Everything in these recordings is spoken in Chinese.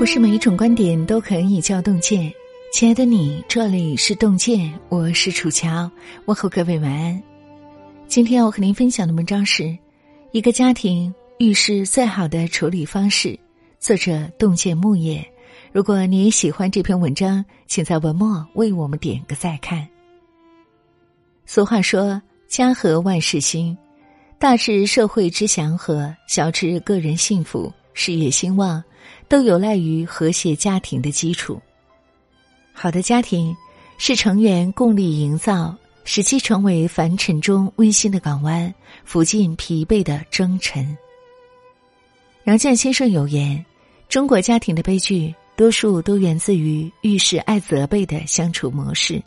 不是每一种观点都可以叫洞见。亲爱的你，这里是洞见，我是楚乔，问候各位晚安。今天我和您分享的文章是一个家庭遇事最好的处理方式，作者洞见木叶。如果你喜欢这篇文章，请在文末为我们点个再看。俗话说：“家和万事兴。”大至社会之祥和，小至个人幸福、事业兴旺，都有赖于和谐家庭的基础。好的家庭是成员共力营造，使其成为凡尘中温馨的港湾，抚尽疲惫的征尘。杨绛先生有言：“中国家庭的悲剧，多数都源自于遇事爱责备的相处模式。”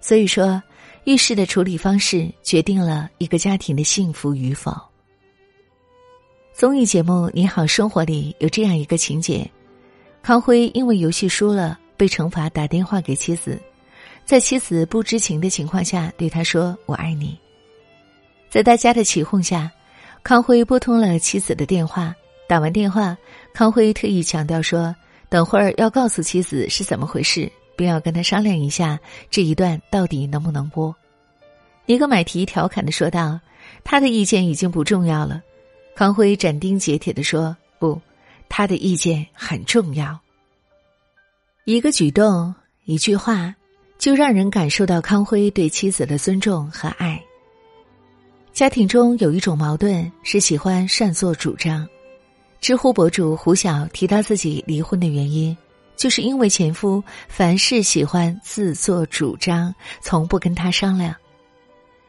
所以说。遇事的处理方式决定了一个家庭的幸福与否。综艺节目《你好生活》里有这样一个情节：康辉因为游戏输了，被惩罚打电话给妻子，在妻子不知情的情况下对他说“我爱你”。在大家的起哄下，康辉拨通了妻子的电话。打完电话，康辉特意强调说：“等会儿要告诉妻子是怎么回事。”并要跟他商量一下这一段到底能不能播。尼格买提调侃的说道：“他的意见已经不重要了。”康辉斩钉截铁的说：“不，他的意见很重要。”一个举动，一句话，就让人感受到康辉对妻子的尊重和爱。家庭中有一种矛盾是喜欢擅作主张。知乎博主胡晓提到自己离婚的原因。就是因为前夫凡事喜欢自作主张，从不跟他商量。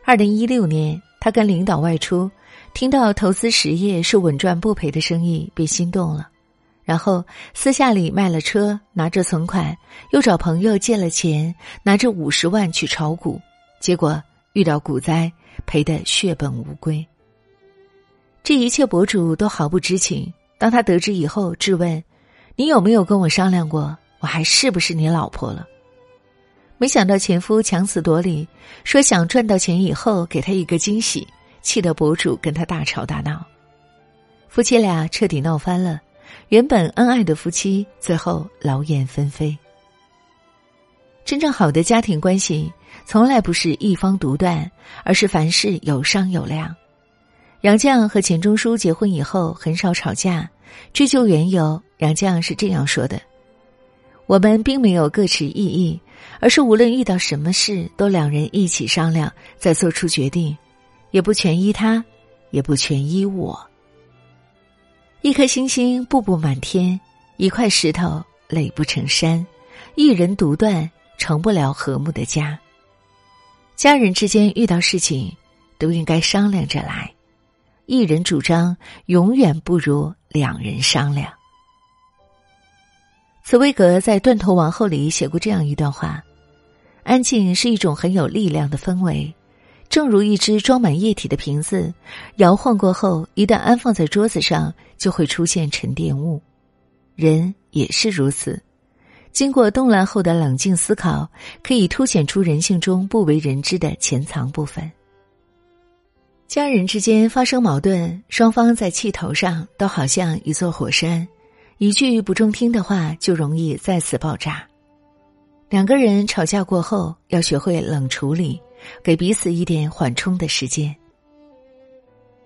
二零一六年，他跟领导外出，听到投资实业是稳赚不赔的生意，便心动了，然后私下里卖了车，拿着存款，又找朋友借了钱，拿着五十万去炒股，结果遇到股灾，赔得血本无归。这一切博主都毫不知情。当他得知以后，质问。你有没有跟我商量过，我还是不是你老婆了？没想到前夫强词夺理，说想赚到钱以后给他一个惊喜，气得博主跟他大吵大闹，夫妻俩彻底闹翻了。原本恩爱的夫妻，最后劳燕分飞。真正好的家庭关系，从来不是一方独断，而是凡事有商有量。杨绛和钱钟书结婚以后，很少吵架。追究缘由，杨绛是这样说的：“我们并没有各持异议，而是无论遇到什么事，都两人一起商量，再做出决定，也不全依他，也不全依我。一颗星星步步满天，一块石头垒不成山，一人独断成不了和睦的家。家人之间遇到事情，都应该商量着来。”一人主张永远不如两人商量。茨威格在《断头王后》里写过这样一段话：安静是一种很有力量的氛围，正如一只装满液体的瓶子，摇晃过后，一旦安放在桌子上，就会出现沉淀物。人也是如此，经过动乱后的冷静思考，可以凸显出人性中不为人知的潜藏部分。家人之间发生矛盾，双方在气头上都好像一座火山，一句不中听的话就容易再次爆炸。两个人吵架过后，要学会冷处理，给彼此一点缓冲的时间。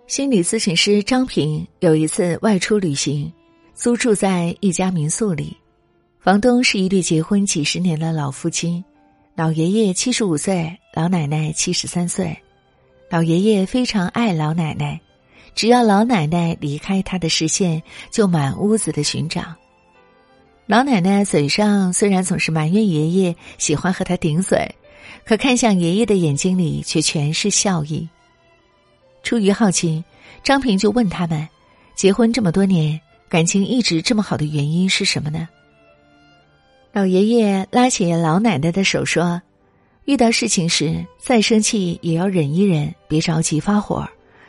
心理咨询师张平有一次外出旅行，租住在一家民宿里，房东是一对结婚几十年的老夫妻，老爷爷七十五岁，老奶奶七十三岁。老爷爷非常爱老奶奶，只要老奶奶离开他的视线，就满屋子的寻找。老奶奶嘴上虽然总是埋怨爷爷喜欢和他顶嘴，可看向爷爷的眼睛里却全是笑意。出于好奇，张平就问他们：结婚这么多年，感情一直这么好的原因是什么呢？老爷爷拉起老奶奶的手说。遇到事情时，再生气也要忍一忍，别着急发火。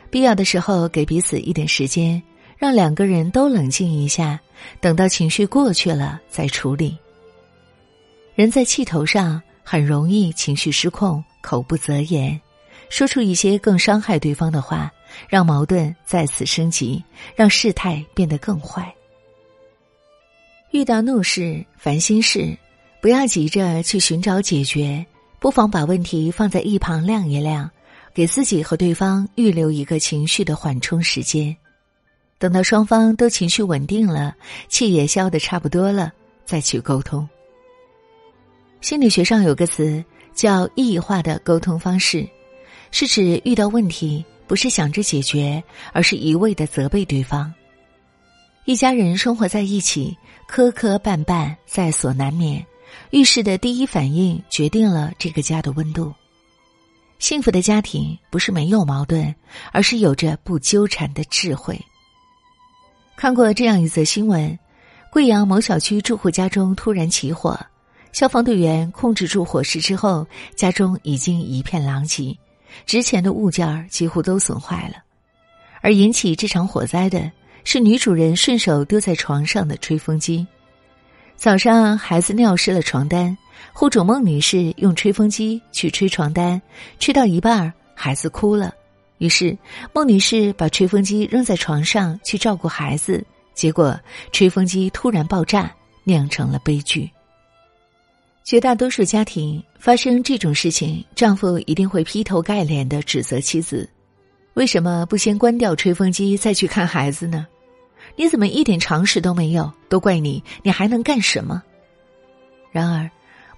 必要的时候，给彼此一点时间，让两个人都冷静一下，等到情绪过去了再处理。人在气头上很容易情绪失控，口不择言，说出一些更伤害对方的话，让矛盾再次升级，让事态变得更坏。遇到怒事、烦心事，不要急着去寻找解决，不妨把问题放在一旁晾一晾，给自己和对方预留一个情绪的缓冲时间。等到双方都情绪稳定了，气也消得差不多了，再去沟通。心理学上有个词叫“异化的沟通方式”，是指遇到问题不是想着解决，而是一味的责备对方。一家人生活在一起，磕磕绊绊在所难免。遇事的第一反应决定了这个家的温度。幸福的家庭不是没有矛盾，而是有着不纠缠的智慧。看过这样一则新闻：贵阳某小区住户家中突然起火，消防队员控制住火势之后，家中已经一片狼藉，值钱的物件儿几乎都损坏了。而引起这场火灾的。是女主人顺手丢在床上的吹风机。早上，孩子尿湿了床单，户主孟女士用吹风机去吹床单，吹到一半孩子哭了。于是，孟女士把吹风机扔在床上去照顾孩子，结果吹风机突然爆炸，酿成了悲剧。绝大多数家庭发生这种事情，丈夫一定会劈头盖脸的指责妻子：“为什么不先关掉吹风机再去看孩子呢？”你怎么一点常识都没有？都怪你！你还能干什么？然而，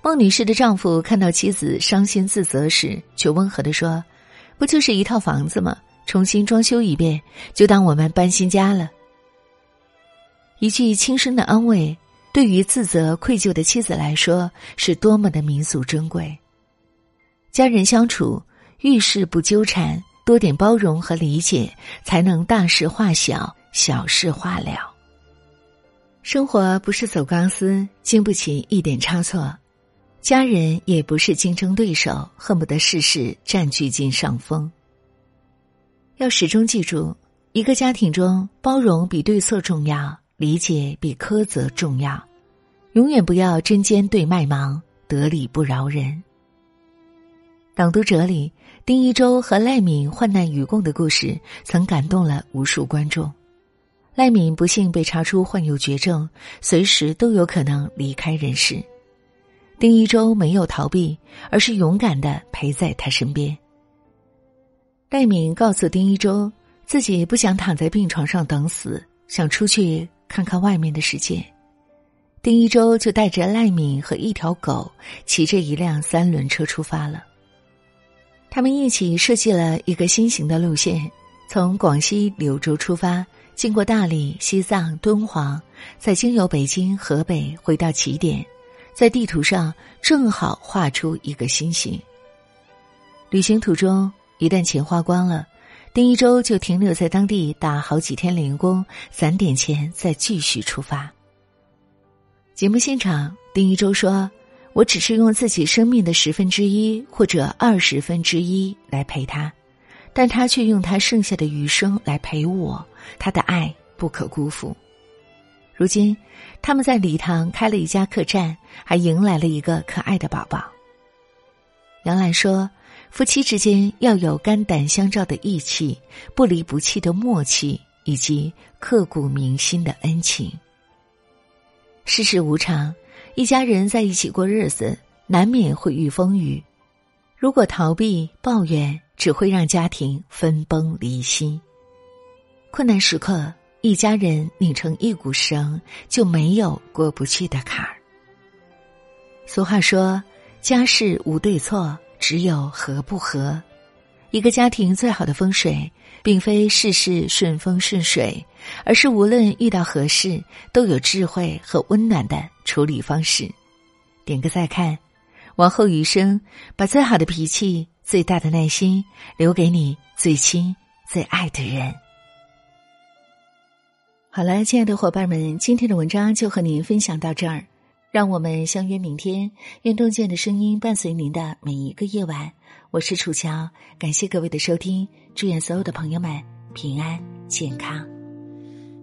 孟女士的丈夫看到妻子伤心自责时，却温和的说：“不就是一套房子吗？重新装修一遍，就当我们搬新家了。”一句轻声的安慰，对于自责愧疚的妻子来说，是多么的弥足珍贵。家人相处，遇事不纠缠，多点包容和理解，才能大事化小。小事化了。生活不是走钢丝，经不起一点差错；家人也不是竞争对手，恨不得事事占据尽上风。要始终记住，一个家庭中，包容比对错重要，理解比苛责重要。永远不要针尖对麦芒，得理不饶人。朗读者里，丁一周和赖敏患难与共的故事，曾感动了无数观众。赖敏不幸被查出患有绝症，随时都有可能离开人世。丁一周没有逃避，而是勇敢的陪在他身边。赖敏告诉丁一周，自己不想躺在病床上等死，想出去看看外面的世界。丁一周就带着赖敏和一条狗，骑着一辆三轮车出发了。他们一起设计了一个新型的路线，从广西柳州出发。经过大理、西藏、敦煌，再经由北京、河北回到起点，在地图上正好画出一个心形。旅行途中，一旦钱花光了，丁一周就停留在当地打好几天零工，攒点钱再继续出发。节目现场，丁一周说：“我只是用自己生命的十分之一或者二十分之一来陪他。”但他却用他剩下的余生来陪我，他的爱不可辜负。如今，他们在礼堂开了一家客栈，还迎来了一个可爱的宝宝。杨澜说：“夫妻之间要有肝胆相照的义气，不离不弃的默契，以及刻骨铭心的恩情。世事无常，一家人在一起过日子，难免会遇风雨。如果逃避、抱怨，只会让家庭分崩离析。困难时刻，一家人拧成一股绳，就没有过不去的坎儿。俗话说：“家事无对错，只有合不合。”一个家庭最好的风水，并非事事顺风顺水，而是无论遇到何事，都有智慧和温暖的处理方式。点个再看，往后余生，把最好的脾气。最大的耐心留给你最亲最爱的人。好了，亲爱的伙伴们，今天的文章就和您分享到这儿，让我们相约明天。愿洞见的声音伴随您的每一个夜晚。我是楚乔，感谢各位的收听，祝愿所有的朋友们平安健康。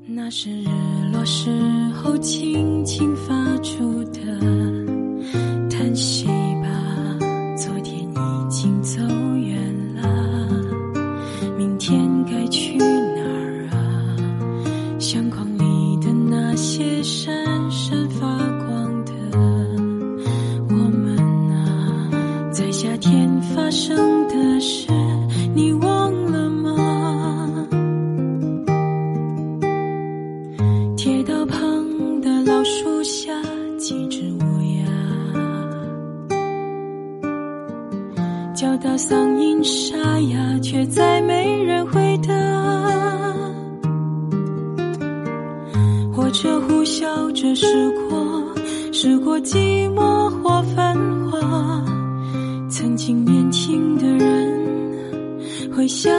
那是日落时候轻轻发出的叹息。叫到嗓音沙哑却再没人回答。火车呼啸着驶过驶过寂寞或繁华曾经年轻的人会想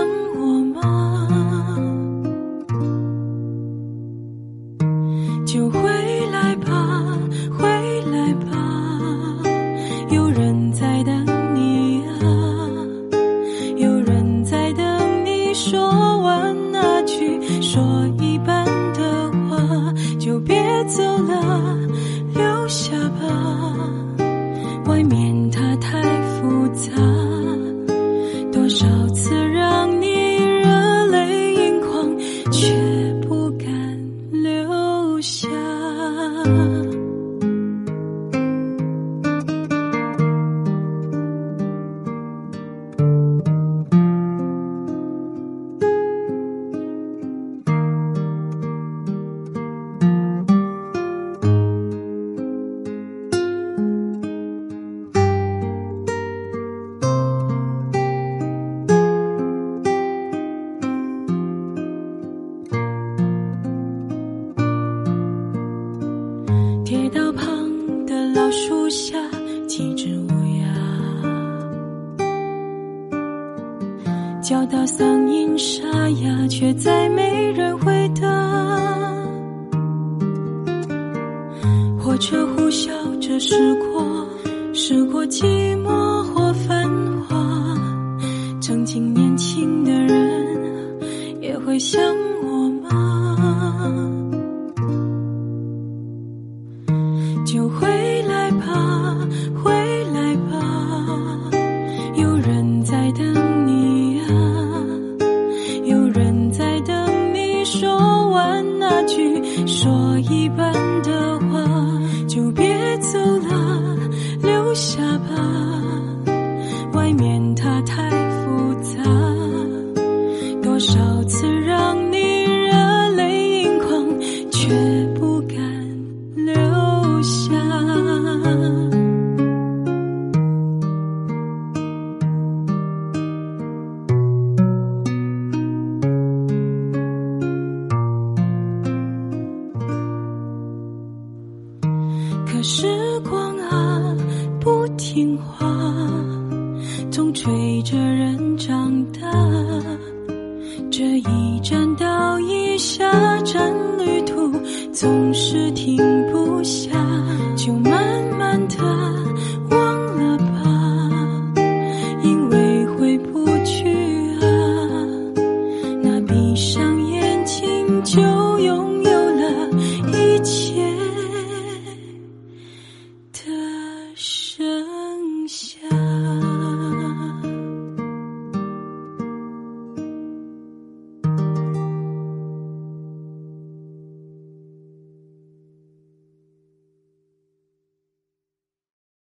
叫到嗓音沙哑，却再没人回答。火车呼啸着驶过，驶过寂寞或繁华。曾经年轻的人，也会想我时光啊，不听话，